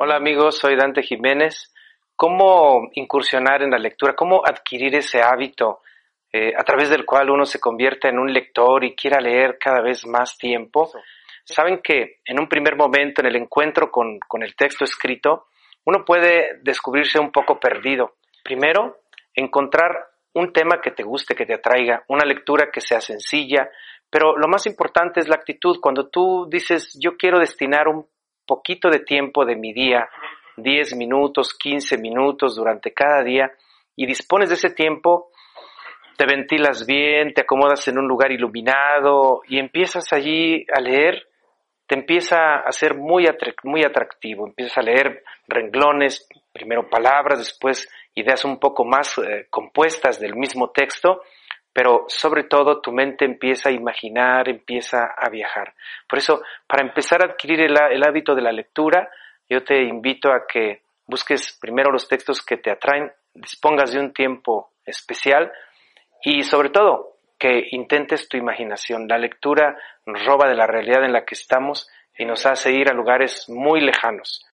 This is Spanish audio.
Hola amigos, soy Dante Jiménez. ¿Cómo incursionar en la lectura? ¿Cómo adquirir ese hábito eh, a través del cual uno se convierte en un lector y quiera leer cada vez más tiempo? Saben que en un primer momento, en el encuentro con, con el texto escrito, uno puede descubrirse un poco perdido. Primero, encontrar un tema que te guste, que te atraiga, una lectura que sea sencilla, pero lo más importante es la actitud. Cuando tú dices, yo quiero destinar un poquito de tiempo de mi día, 10 minutos, 15 minutos durante cada día, y dispones de ese tiempo, te ventilas bien, te acomodas en un lugar iluminado y empiezas allí a leer, te empieza a ser muy, muy atractivo, empiezas a leer renglones, primero palabras, después ideas un poco más eh, compuestas del mismo texto, pero sobre todo tu mente empieza a imaginar, empieza a viajar. Por eso, para empezar a adquirir el, hábito de la lectura, yo te invito a que busques primero los textos que te atraen, dispongas de un tiempo especial y sobre todo que intentes tu imaginación. La lectura nos roba de la realidad en la que estamos y nos hace ir a lugares muy lejanos.